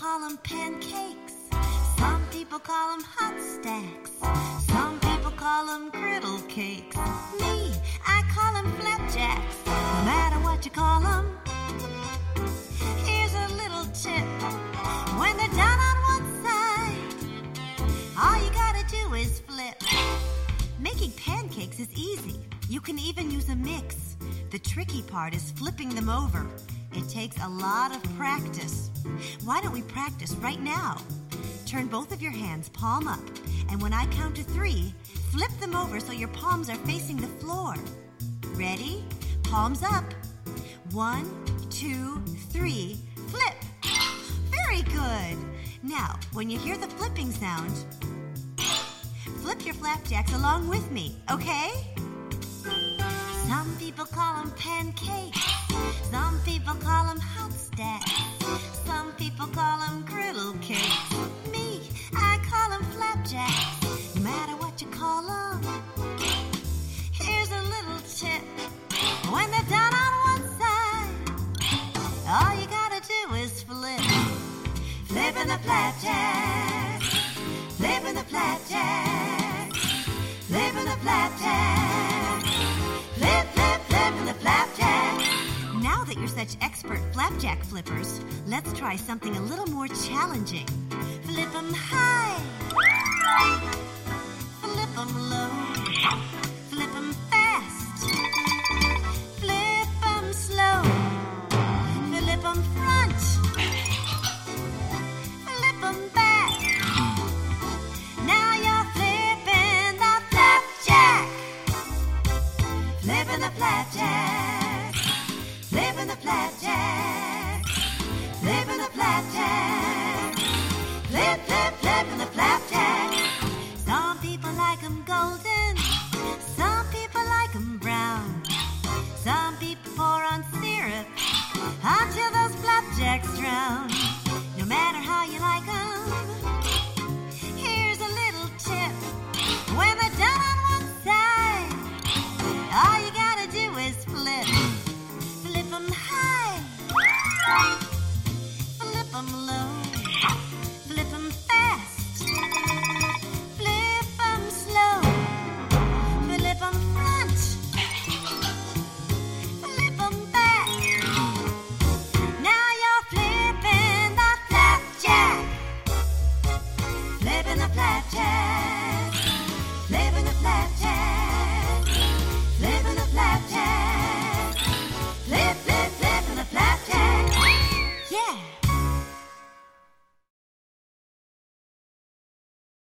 call them pancakes. Some people call them hot stacks. Some people call them griddle cakes. Me, I call them flapjacks. No matter what you call them. Here's a little tip. When they're done on one side, all you gotta do is flip. Making pancakes is easy. You can even use a mix. The tricky part is flipping them over. It takes a lot of practice. Why don't we practice right now? Turn both of your hands palm up, and when I count to three, flip them over so your palms are facing the floor. Ready? Palms up. One, two, three, flip. Very good. Now, when you hear the flipping sound, flip your flapjacks along with me, okay? Some people call them pancakes. Some people call them hot stacks. Some people call them griddle cakes. Me, I call them flapjacks. No matter what you call them. Here's a little tip. When they're done on one side, all you gotta do is flip. Flipping the flapjacks. Such expert flapjack flippers, let's try something a little more challenging. Flip 'em high. Flip 'em low. Flip 'em fast. Flip 'em slow. Flip 'em front. Flip 'em back. Now you're flipping the flapjack. Flipping the flapjack. Flip in the. Flip, flip, flip in the. Some people like them golden. Some people like them brown. Some people pour on love.